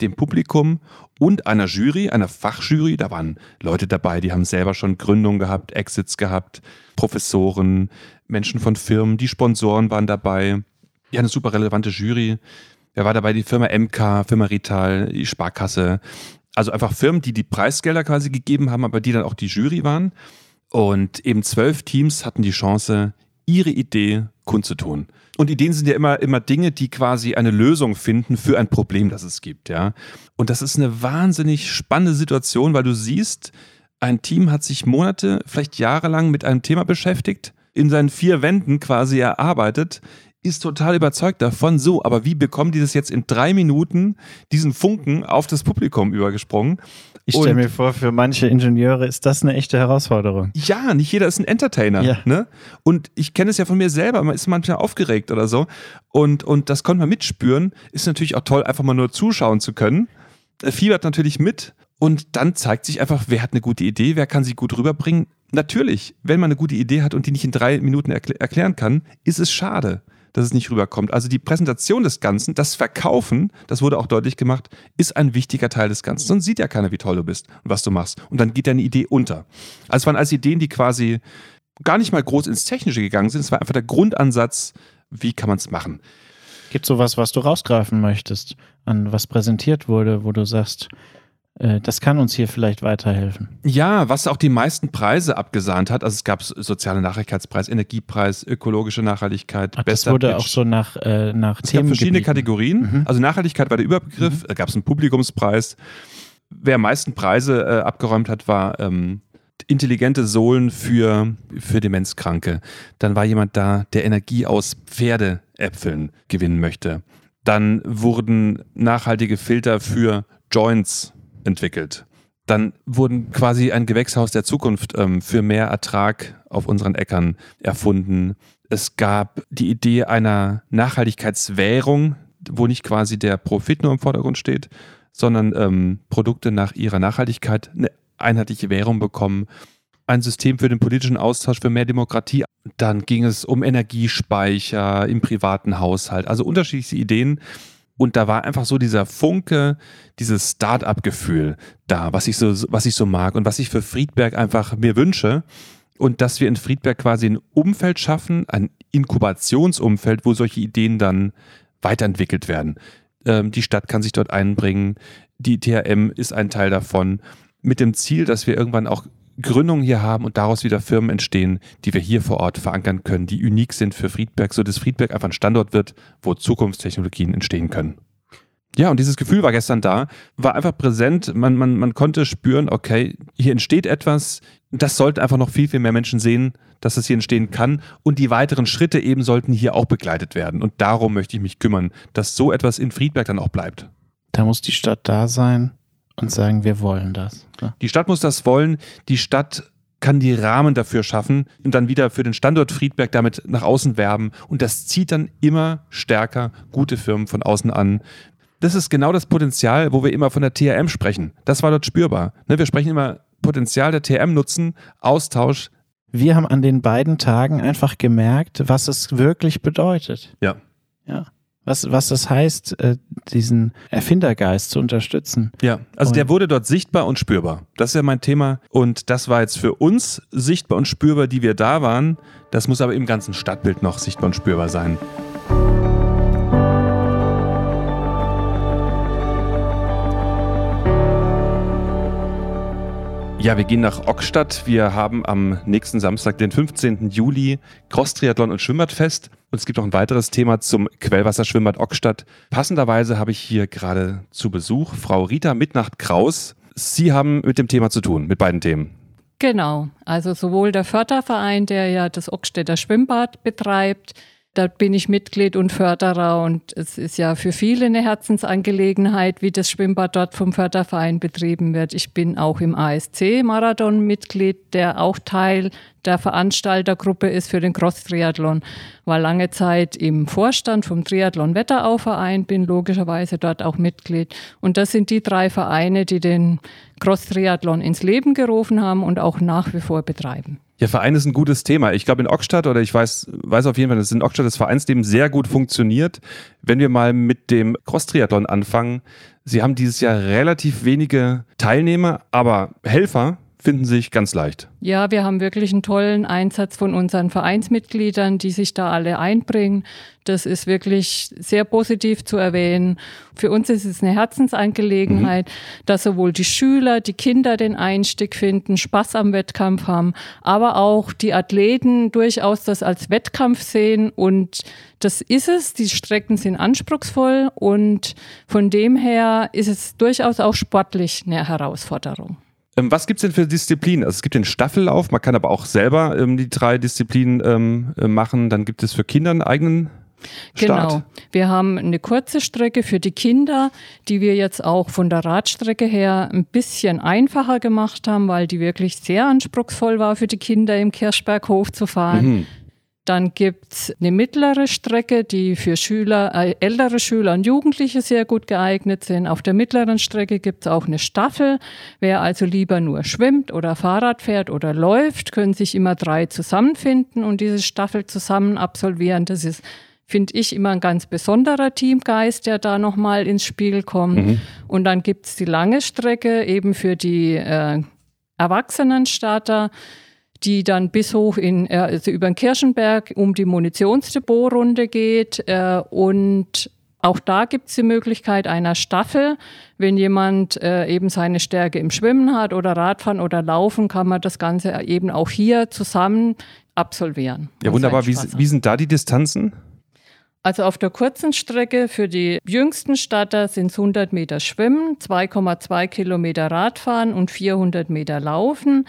dem Publikum und einer Jury, einer Fachjury. Da waren Leute dabei, die haben selber schon Gründungen gehabt, Exits gehabt, Professoren, Menschen von Firmen, die Sponsoren waren dabei. Ja, eine super relevante Jury. Wer war dabei? Die Firma MK, Firma Rital, die Sparkasse. Also einfach Firmen, die die Preisgelder quasi gegeben haben, aber die dann auch die Jury waren. Und eben zwölf Teams hatten die Chance, ihre Idee kundzutun. Und Ideen sind ja immer, immer Dinge, die quasi eine Lösung finden für ein Problem, das es gibt, ja. Und das ist eine wahnsinnig spannende Situation, weil du siehst, ein Team hat sich Monate, vielleicht jahrelang mit einem Thema beschäftigt, in seinen vier Wänden quasi erarbeitet, ist total überzeugt davon. So, aber wie bekommen die das jetzt in drei Minuten, diesen Funken auf das Publikum übergesprungen? Ich stelle mir vor, für manche Ingenieure ist das eine echte Herausforderung. Ja, nicht jeder ist ein Entertainer. Ja. Ne? Und ich kenne es ja von mir selber, man ist manchmal aufgeregt oder so. Und, und das konnte man mitspüren. Ist natürlich auch toll, einfach mal nur zuschauen zu können. Fiebert natürlich mit. Und dann zeigt sich einfach, wer hat eine gute Idee, wer kann sie gut rüberbringen. Natürlich, wenn man eine gute Idee hat und die nicht in drei Minuten erkl erklären kann, ist es schade dass es nicht rüberkommt. Also die Präsentation des Ganzen, das Verkaufen, das wurde auch deutlich gemacht, ist ein wichtiger Teil des Ganzen. Sonst sieht ja keiner, wie toll du bist und was du machst. Und dann geht deine Idee unter. Also es waren alles Ideen, die quasi gar nicht mal groß ins Technische gegangen sind. Es war einfach der Grundansatz, wie kann man es machen. Gibt es sowas, was du rausgreifen möchtest, an was präsentiert wurde, wo du sagst, äh, das kann uns hier vielleicht weiterhelfen. Ja, was auch die meisten Preise abgesahnt hat, also es gab soziale Nachhaltigkeitspreis, Energiepreis, ökologische Nachhaltigkeit, Ach, Das wurde Pitch. auch so nach, äh, nach es Themen. Gab verschiedene Kategorien. Mhm. Also Nachhaltigkeit war der Überbegriff, mhm. da gab es einen Publikumspreis. Wer am meisten Preise äh, abgeräumt hat, war ähm, intelligente Sohlen für, für Demenzkranke. Dann war jemand da, der Energie aus Pferdeäpfeln gewinnen möchte. Dann wurden nachhaltige Filter für Joints entwickelt. Dann wurden quasi ein Gewächshaus der Zukunft ähm, für mehr Ertrag auf unseren Äckern erfunden. Es gab die Idee einer Nachhaltigkeitswährung, wo nicht quasi der Profit nur im Vordergrund steht, sondern ähm, Produkte nach ihrer Nachhaltigkeit eine einheitliche Währung bekommen. Ein System für den politischen Austausch, für mehr Demokratie. Dann ging es um Energiespeicher im privaten Haushalt, also unterschiedliche Ideen. Und da war einfach so dieser Funke, dieses Start-up-Gefühl da, was ich so, was ich so mag und was ich für Friedberg einfach mir wünsche. Und dass wir in Friedberg quasi ein Umfeld schaffen, ein Inkubationsumfeld, wo solche Ideen dann weiterentwickelt werden. Ähm, die Stadt kann sich dort einbringen, die THM ist ein Teil davon, mit dem Ziel, dass wir irgendwann auch Gründungen hier haben und daraus wieder Firmen entstehen, die wir hier vor Ort verankern können, die unik sind für Friedberg, sodass Friedberg einfach ein Standort wird, wo Zukunftstechnologien entstehen können. Ja, und dieses Gefühl war gestern da, war einfach präsent. Man, man, man konnte spüren, okay, hier entsteht etwas. Das sollten einfach noch viel, viel mehr Menschen sehen, dass es hier entstehen kann. Und die weiteren Schritte eben sollten hier auch begleitet werden. Und darum möchte ich mich kümmern, dass so etwas in Friedberg dann auch bleibt. Da muss die Stadt da sein und sagen, wir wollen das. Ja. Die Stadt muss das wollen. Die Stadt kann die Rahmen dafür schaffen und dann wieder für den Standort Friedberg damit nach außen werben. Und das zieht dann immer stärker gute Firmen von außen an. Das ist genau das Potenzial, wo wir immer von der TRM sprechen. Das war dort spürbar. Ne, wir sprechen immer Potenzial der TRM nutzen, Austausch. Wir haben an den beiden Tagen einfach gemerkt, was es wirklich bedeutet. Ja. Ja was, was das heißt, äh, diesen Erfindergeist zu unterstützen. Ja, also und der wurde dort sichtbar und spürbar. Das ist ja mein Thema. Und das war jetzt für uns sichtbar und spürbar, die wir da waren. Das muss aber im ganzen Stadtbild noch sichtbar und spürbar sein. Ja, wir gehen nach Ockstadt. Wir haben am nächsten Samstag, den 15. Juli, Cross-Triathlon und Schwimmbadfest. Und es gibt noch ein weiteres Thema zum Quellwasserschwimmbad Ockstadt. Passenderweise habe ich hier gerade zu Besuch Frau Rita Mitnacht-Kraus. Sie haben mit dem Thema zu tun, mit beiden Themen. Genau, also sowohl der Förderverein, der ja das Ockstädter Schwimmbad betreibt, Dort bin ich Mitglied und Förderer und es ist ja für viele eine Herzensangelegenheit, wie das Schwimmbad dort vom Förderverein betrieben wird. Ich bin auch im ASC Marathon Mitglied, der auch Teil der Veranstaltergruppe ist für den Cross-Triathlon. War lange Zeit im Vorstand vom Triathlon-Wetterau-Verein, bin logischerweise dort auch Mitglied. Und das sind die drei Vereine, die den Cross-Triathlon ins Leben gerufen haben und auch nach wie vor betreiben. Ja, Verein ist ein gutes Thema. Ich glaube in Ockstadt oder ich weiß, weiß auf jeden Fall, dass in Ockstadt das Vereinsleben sehr gut funktioniert. Wenn wir mal mit dem Cross-Triathlon anfangen, Sie haben dieses Jahr relativ wenige Teilnehmer, aber Helfer finden sich ganz leicht. Ja, wir haben wirklich einen tollen Einsatz von unseren Vereinsmitgliedern, die sich da alle einbringen. Das ist wirklich sehr positiv zu erwähnen. Für uns ist es eine Herzensangelegenheit, mhm. dass sowohl die Schüler, die Kinder den Einstieg finden, Spaß am Wettkampf haben, aber auch die Athleten durchaus das als Wettkampf sehen. Und das ist es. Die Strecken sind anspruchsvoll und von dem her ist es durchaus auch sportlich eine Herausforderung. Ähm, was gibt es denn für Disziplinen? Also es gibt den Staffellauf, man kann aber auch selber ähm, die drei Disziplinen ähm, äh, machen. Dann gibt es für Kinder einen eigenen Start. Genau. Wir haben eine kurze Strecke für die Kinder, die wir jetzt auch von der Radstrecke her ein bisschen einfacher gemacht haben, weil die wirklich sehr anspruchsvoll war für die Kinder im Kirschberghof zu fahren. Mhm. Dann gibt's eine mittlere Strecke, die für Schüler, äh, ältere Schüler und Jugendliche sehr gut geeignet sind. Auf der mittleren Strecke gibt's auch eine Staffel. Wer also lieber nur schwimmt oder Fahrrad fährt oder läuft, können sich immer drei zusammenfinden und diese Staffel zusammen absolvieren. Das ist finde ich immer ein ganz besonderer Teamgeist, der da nochmal ins Spiel kommt. Mhm. Und dann gibt's die lange Strecke eben für die äh, Erwachsenenstarter die dann bis hoch in, äh, also über den Kirchenberg um die Munitionsdepotrunde geht. Äh, und auch da gibt es die Möglichkeit einer Staffel. Wenn jemand äh, eben seine Stärke im Schwimmen hat oder Radfahren oder Laufen, kann man das Ganze eben auch hier zusammen absolvieren. Ja, wunderbar. Wie, wie sind da die Distanzen? Also auf der kurzen Strecke für die jüngsten Starter sind es 100 Meter Schwimmen, 2,2 Kilometer Radfahren und 400 Meter Laufen.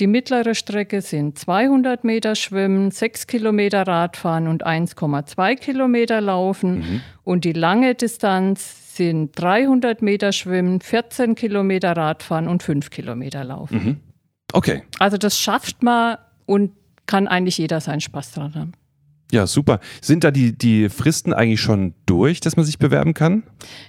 Die mittlere Strecke sind 200 Meter Schwimmen, 6 Kilometer Radfahren und 1,2 Kilometer Laufen. Mhm. Und die lange Distanz sind 300 Meter Schwimmen, 14 Kilometer Radfahren und 5 Kilometer Laufen. Mhm. Okay. Also das schafft man und kann eigentlich jeder seinen Spaß dran haben. Ja, super. Sind da die, die Fristen eigentlich schon durch, dass man sich bewerben kann?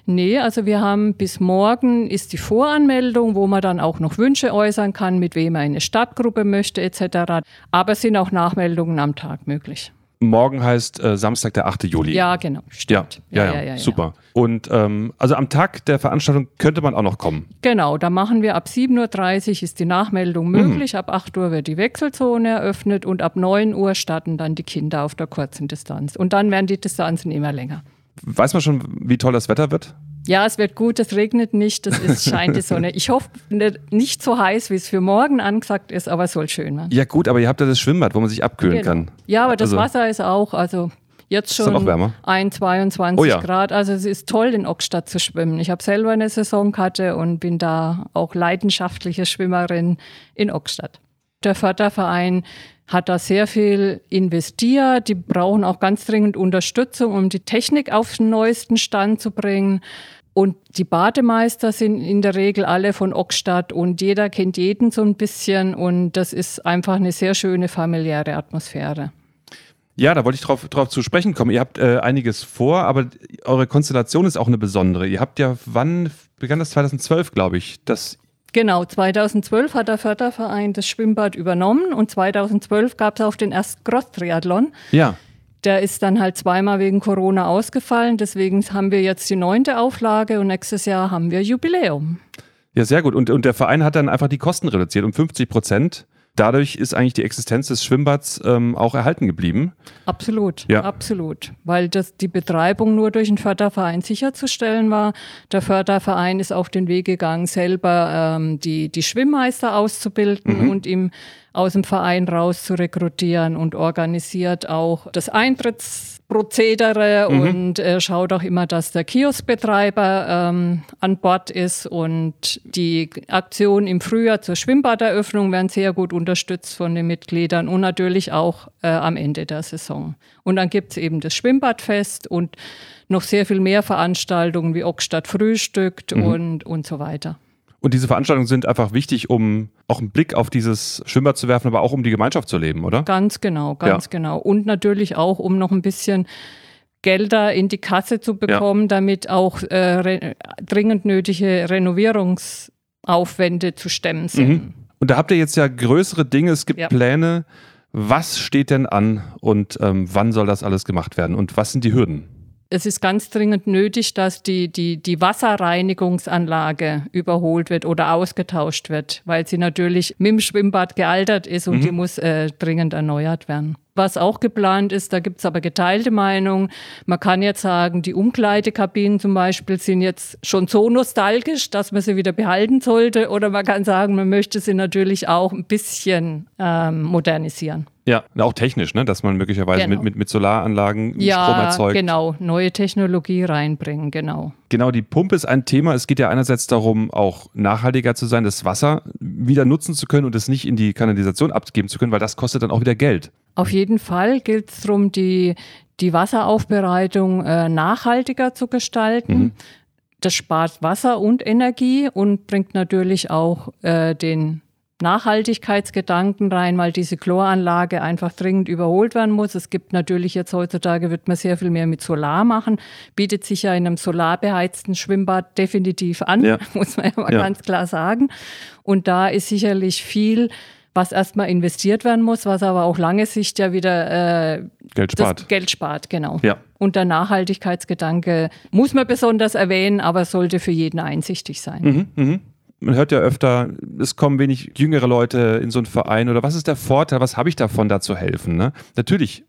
Nee, also wir haben bis morgen ist die Voranmeldung, wo man dann auch noch Wünsche äußern kann, mit wem er eine Stadtgruppe möchte etc. Aber es sind auch Nachmeldungen am Tag möglich. Morgen heißt äh, Samstag, der 8. Juli. Ja, genau. Stimmt. Ja, ja, ja, super. Und ähm, also am Tag der Veranstaltung könnte man auch noch kommen. Genau, da machen wir ab 7.30 Uhr ist die Nachmeldung möglich, mhm. ab 8 Uhr wird die Wechselzone eröffnet und ab 9 Uhr starten dann die Kinder auf der kurzen Distanz. Und dann werden die Distanzen immer länger. Weiß man schon, wie toll das Wetter wird? Ja, es wird gut, es regnet nicht, es ist, scheint die Sonne. Ich hoffe, nicht so heiß, wie es für morgen angesagt ist, aber es soll schön werden. Ja, gut, aber ihr habt ja das Schwimmbad, wo man sich abkühlen genau. kann. Ja, aber das also, Wasser ist auch, also jetzt schon ein 22 oh ja. Grad. Also es ist toll, in Ockstadt zu schwimmen. Ich habe selber eine Saisonkarte und bin da auch leidenschaftliche Schwimmerin in Ockstadt. Der Förderverein hat da sehr viel investiert. Die brauchen auch ganz dringend Unterstützung, um die Technik auf den neuesten Stand zu bringen. Und die Bademeister sind in der Regel alle von Ockstadt und jeder kennt jeden so ein bisschen und das ist einfach eine sehr schöne familiäre Atmosphäre. Ja, da wollte ich drauf, drauf zu sprechen kommen. Ihr habt äh, einiges vor, aber eure Konstellation ist auch eine besondere. Ihr habt ja, wann begann das 2012, glaube ich, dass Genau, 2012 hat der Förderverein das Schwimmbad übernommen und 2012 gab es auch den ersten Cross-Triathlon. Ja. Der ist dann halt zweimal wegen Corona ausgefallen. Deswegen haben wir jetzt die neunte Auflage und nächstes Jahr haben wir Jubiläum. Ja, sehr gut. Und, und der Verein hat dann einfach die Kosten reduziert um 50 Prozent dadurch ist eigentlich die Existenz des Schwimmbads ähm, auch erhalten geblieben. Absolut, ja. absolut. Weil das, die Betreibung nur durch einen Förderverein sicherzustellen war. Der Förderverein ist auf den Weg gegangen, selber ähm, die, die Schwimmmeister auszubilden mhm. und ihm aus dem Verein raus zu rekrutieren und organisiert auch das Eintrittsprozedere mhm. und äh, schaut auch immer, dass der Kioskbetreiber ähm, an Bord ist und die Aktionen im Frühjahr zur Schwimmbaderöffnung werden sehr gut unterstützt von den Mitgliedern und natürlich auch äh, am Ende der Saison. Und dann gibt es eben das Schwimmbadfest und noch sehr viel mehr Veranstaltungen wie Ockstadt frühstückt mhm. und, und so weiter. Und diese Veranstaltungen sind einfach wichtig, um auch einen Blick auf dieses Schwimmbad zu werfen, aber auch um die Gemeinschaft zu leben, oder? Ganz genau, ganz ja. genau. Und natürlich auch, um noch ein bisschen Gelder in die Kasse zu bekommen, ja. damit auch äh, dringend nötige Renovierungsaufwände zu stemmen sind. Mhm. Und da habt ihr jetzt ja größere Dinge, es gibt ja. Pläne. Was steht denn an und ähm, wann soll das alles gemacht werden und was sind die Hürden? Es ist ganz dringend nötig, dass die, die, die Wasserreinigungsanlage überholt wird oder ausgetauscht wird, weil sie natürlich mit dem Schwimmbad gealtert ist und mhm. die muss äh, dringend erneuert werden. Was auch geplant ist, da gibt es aber geteilte Meinungen. Man kann jetzt sagen, die Umkleidekabinen zum Beispiel sind jetzt schon so nostalgisch, dass man sie wieder behalten sollte. Oder man kann sagen, man möchte sie natürlich auch ein bisschen ähm, modernisieren. Ja, auch technisch, ne? dass man möglicherweise genau. mit, mit, mit Solaranlagen ja, Strom erzeugt. Genau, neue Technologie reinbringen, genau. Genau, die Pumpe ist ein Thema. Es geht ja einerseits darum, auch nachhaltiger zu sein, das Wasser wieder nutzen zu können und es nicht in die Kanalisation abgeben zu können, weil das kostet dann auch wieder Geld. Auf jeden Fall gilt es darum, die, die Wasseraufbereitung äh, nachhaltiger zu gestalten. Mhm. Das spart Wasser und Energie und bringt natürlich auch äh, den Nachhaltigkeitsgedanken rein, weil diese Chloranlage einfach dringend überholt werden muss. Es gibt natürlich jetzt heutzutage, wird man sehr viel mehr mit Solar machen, bietet sich ja in einem solarbeheizten Schwimmbad definitiv an, ja. muss man ja mal ja. ganz klar sagen. Und da ist sicherlich viel, was erstmal investiert werden muss, was aber auch lange Sicht ja wieder äh, Geld spart. Geld spart, genau. Ja. Und der Nachhaltigkeitsgedanke muss man besonders erwähnen, aber sollte für jeden einsichtig sein. Mhm, mh man hört ja öfter, es kommen wenig jüngere Leute in so einen Verein oder was ist der Vorteil, was habe ich davon, da zu helfen? Ne? Natürlich,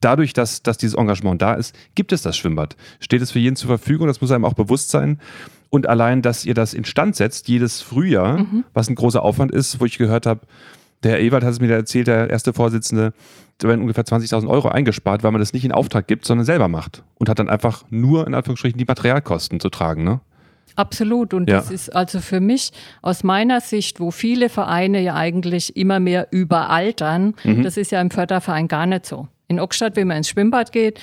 dadurch, dass, dass dieses Engagement da ist, gibt es das Schwimmbad. Steht es für jeden zur Verfügung, das muss einem auch bewusst sein. Und allein, dass ihr das instand setzt, jedes Frühjahr, mhm. was ein großer Aufwand ist, wo ich gehört habe, der Herr Ewald hat es mir erzählt, der erste Vorsitzende, da werden ungefähr 20.000 Euro eingespart, weil man das nicht in Auftrag gibt, sondern selber macht. Und hat dann einfach nur, in Anführungsstrichen, die Materialkosten zu tragen. Ne? Absolut. Und ja. das ist also für mich aus meiner Sicht, wo viele Vereine ja eigentlich immer mehr überaltern, mhm. das ist ja im Förderverein gar nicht so. In Ockstadt, wenn man ins Schwimmbad geht,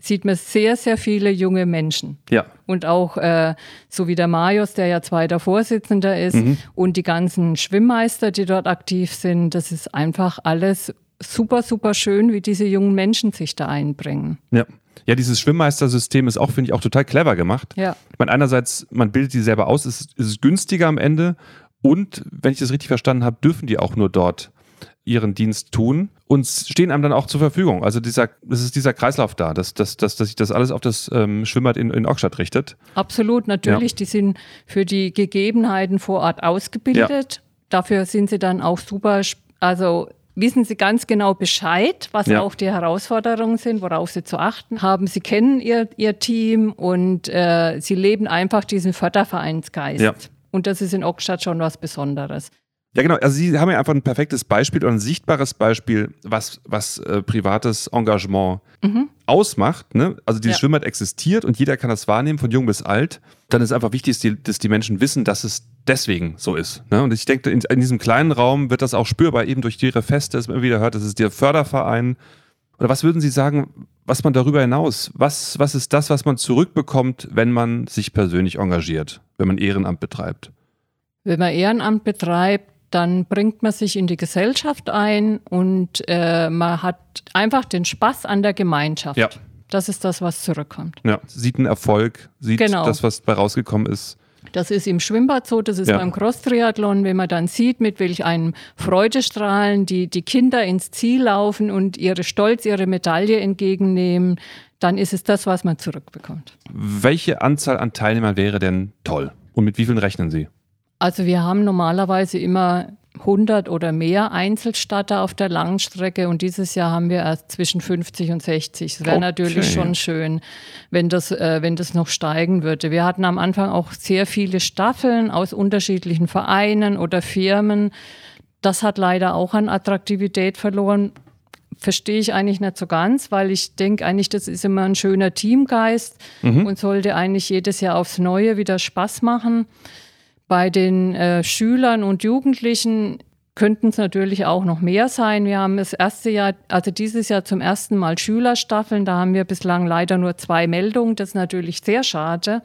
sieht man sehr, sehr viele junge Menschen. Ja. Und auch äh, so wie der Marius, der ja zweiter Vorsitzender ist, mhm. und die ganzen Schwimmmeister, die dort aktiv sind, das ist einfach alles super, super schön, wie diese jungen Menschen sich da einbringen. Ja. Ja, dieses Schwimmmeistersystem ist auch, finde ich, auch total clever gemacht. Ja. Ich meine, einerseits, man bildet die selber aus, es ist günstiger am Ende und, wenn ich das richtig verstanden habe, dürfen die auch nur dort ihren Dienst tun und stehen einem dann auch zur Verfügung. Also dieser, es ist dieser Kreislauf da, dass, dass, dass, dass sich das alles auf das ähm, Schwimmbad in, in Ockstadt richtet. Absolut, natürlich. Ja. Die sind für die Gegebenheiten vor Ort ausgebildet. Dafür sind sie dann auch super, also wissen sie ganz genau Bescheid, was Ja. auch die Herausforderungen sind, worauf sie zu achten haben. Sie kennen ihr, ihr Team und äh, sie leben einfach diesen Fördervereinsgeist. Ja. Und das ist in Ockstadt schon was Besonderes. Ja, genau. Also Sie haben ja einfach ein perfektes Beispiel oder ein sichtbares Beispiel, was, was äh, privates Engagement ausmacht. Ne? Also dieses Ja. Schwimmbad existiert und jeder kann das wahrnehmen, von jung bis alt. Dann ist einfach wichtig, dass die, dass die Menschen wissen, dass es deswegen so ist. Ne? Und ich denke, in, in diesem kleinen Raum wird das auch spürbar, eben durch ihre Feste, dass man immer wieder hört, das ist der Förderverein. Oder was würden Sie sagen, was man darüber hinaus, was, was ist das, was man zurückbekommt, wenn man sich persönlich engagiert, wenn man Ehrenamt betreibt? Wenn man Ehrenamt betreibt, dann bringt man sich in die Gesellschaft ein und äh, man hat einfach den Spaß an der Gemeinschaft. Ja. Das ist das, was zurückkommt. Ja, sieht einen Erfolg, sieht Genau. das, was bei rausgekommen ist. Das ist im Schwimmbad so, das ist Ja. beim Cross-Triathlon, wenn man dann sieht, mit welch einem Freudestrahlen die, die Kinder ins Ziel laufen und ihre Stolz, ihre Medaille entgegennehmen, dann ist es das, was man zurückbekommt. Welche Anzahl an Teilnehmern wäre denn toll? Und mit wie vielen rechnen Sie? Also wir haben normalerweise immer 100 oder mehr Einzelstarter auf der Langstrecke und dieses Jahr haben wir erst zwischen 50 und 60. Es wäre Okay. natürlich schon schön, wenn das, äh, wenn das noch steigen würde. Wir hatten am Anfang auch sehr viele Staffeln aus unterschiedlichen Vereinen oder Firmen. Das hat leider auch an Attraktivität verloren. Verstehe ich eigentlich nicht so ganz, weil ich denke eigentlich, das ist immer ein schöner Teamgeist und sollte eigentlich jedes Jahr aufs Neue wieder Spaß machen. Bei den äh, Schülern und Jugendlichen könnten es natürlich auch noch mehr sein. Wir haben das erste Jahr, also dieses Jahr zum ersten Mal Schülerstaffeln. Da haben wir bislang leider nur zwei Meldungen. Das ist natürlich sehr schade.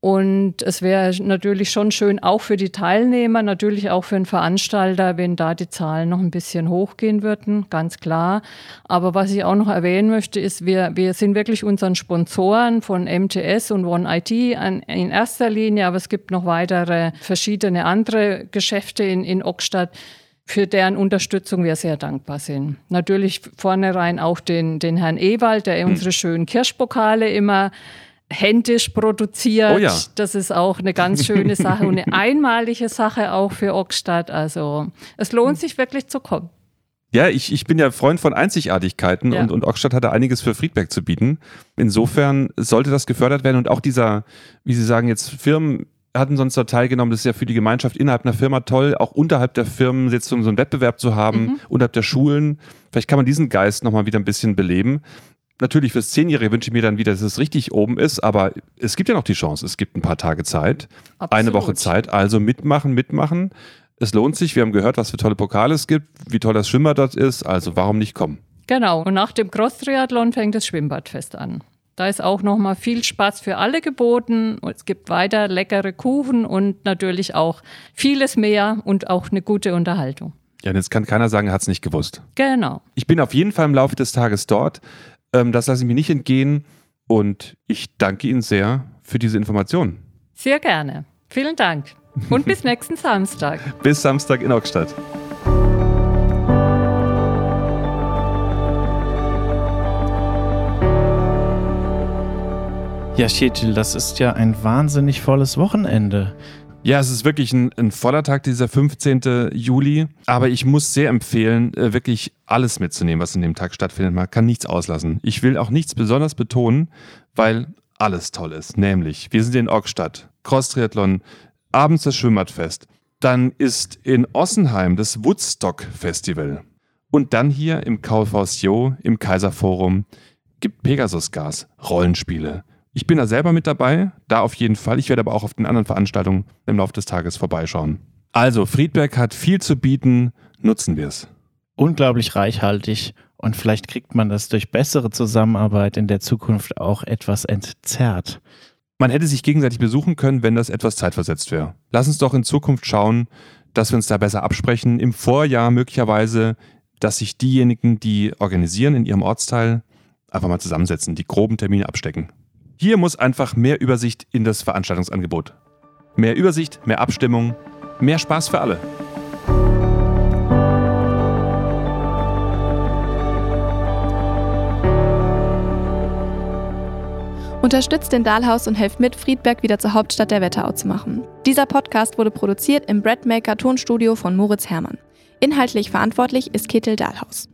Und es wäre natürlich schon schön, auch für die Teilnehmer, natürlich auch für den Veranstalter, wenn da die Zahlen noch ein bisschen hochgehen würden, ganz klar. Aber was ich auch noch erwähnen möchte, ist, wir, wir sind wirklich unseren Sponsoren von MTS und One IT an, in erster Linie, aber es gibt noch weitere verschiedene andere Geschäfte in, in Ockstadt für deren Unterstützung wir sehr dankbar sind. Natürlich vornherein auch den, den Herrn Ewald, der unsere schönen Kirschpokale immer händisch produziert. Oh ja. Das ist auch eine ganz schöne Sache und eine einmalige Sache auch für Ockstadt. Also es lohnt sich wirklich zu kommen. Ja, ich, ich bin ja Freund von Einzigartigkeiten Ja. und, und Ockstadt hat da einiges für Friedberg zu bieten. Insofern sollte das gefördert werden und auch dieser, wie Sie sagen, jetzt Firmen hatten sonst da teilgenommen. Das ist ja für die Gemeinschaft innerhalb einer Firma toll, auch unterhalb der Firmen jetzt so so einen Wettbewerb zu haben, unterhalb der Schulen. Vielleicht kann man diesen Geist nochmal wieder ein bisschen beleben. Natürlich fürs Zehnjährige wünsche ich mir dann wieder, dass es richtig oben ist, aber es gibt ja noch die Chance. Es gibt ein paar Tage Zeit, eine Absolut. Woche Zeit. Also mitmachen, mitmachen. Es lohnt sich. Wir haben gehört, was für tolle Pokale es gibt, wie toll das Schwimmbad dort ist. Also warum nicht kommen? Genau. Und nach dem Cross-Triathlon fängt das Schwimmbadfest an. Da ist auch nochmal viel Spaß für alle geboten. Es gibt weiter leckere Kuchen und natürlich auch vieles mehr und auch eine gute Unterhaltung. Ja, und jetzt kann keiner sagen, er hat es nicht gewusst. Genau. Ich bin auf jeden Fall im Laufe des Tages dort. Ähm, das lasse ich mir nicht entgehen. Und ich danke Ihnen sehr für diese Informationen. Sehr gerne. Vielen Dank. Und bis nächsten Samstag. Bis Samstag in Ockstadt. Ja, Chetil, das ist ja ein wahnsinnig volles Wochenende. Ja, es ist wirklich ein, ein voller Tag, dieser 15. Juli. Aber ich muss sehr empfehlen, äh, wirklich alles mitzunehmen, was in dem Tag stattfindet. Man kann nichts auslassen. Ich will auch nichts besonders betonen, weil alles toll ist. Nämlich, wir sind in Ockstadt, Cross-Triathlon, abends das Schwimmbadfest. Dann ist in Ossenheim das Woodstock Festival. Und dann hier im Kaufhaus Jo, im Kaiserforum, gibt Pegasus Gas, Rollenspiele. Ich bin da selber mit dabei, da auf jeden Fall. Ich werde aber auch auf den anderen Veranstaltungen im Laufe des Tages vorbeischauen. Also, Friedberg hat viel zu bieten, nutzen wir es. Unglaublich reichhaltig und vielleicht kriegt man das durch bessere Zusammenarbeit in der Zukunft auch etwas entzerrt. Man hätte sich gegenseitig besuchen können, wenn das etwas zeitversetzt wäre. Lass uns doch in Zukunft schauen, dass wir uns da besser absprechen. Im Vorjahr möglicherweise dass sich diejenigen, die organisieren in ihrem Ortsteil, einfach mal zusammensetzen, die groben Termine abstecken. Hier muss einfach mehr Übersicht in das Veranstaltungsangebot. Mehr Übersicht, mehr Abstimmung, mehr Spaß für alle. Unterstützt den Dahlhaus und helft mit, Friedberg wieder zur Hauptstadt der Wetterau zu machen. Dieser Podcast wurde produziert im Breadmaker Tonstudio von Moritz Hermann. Inhaltlich verantwortlich ist Ketil Dahlhaus.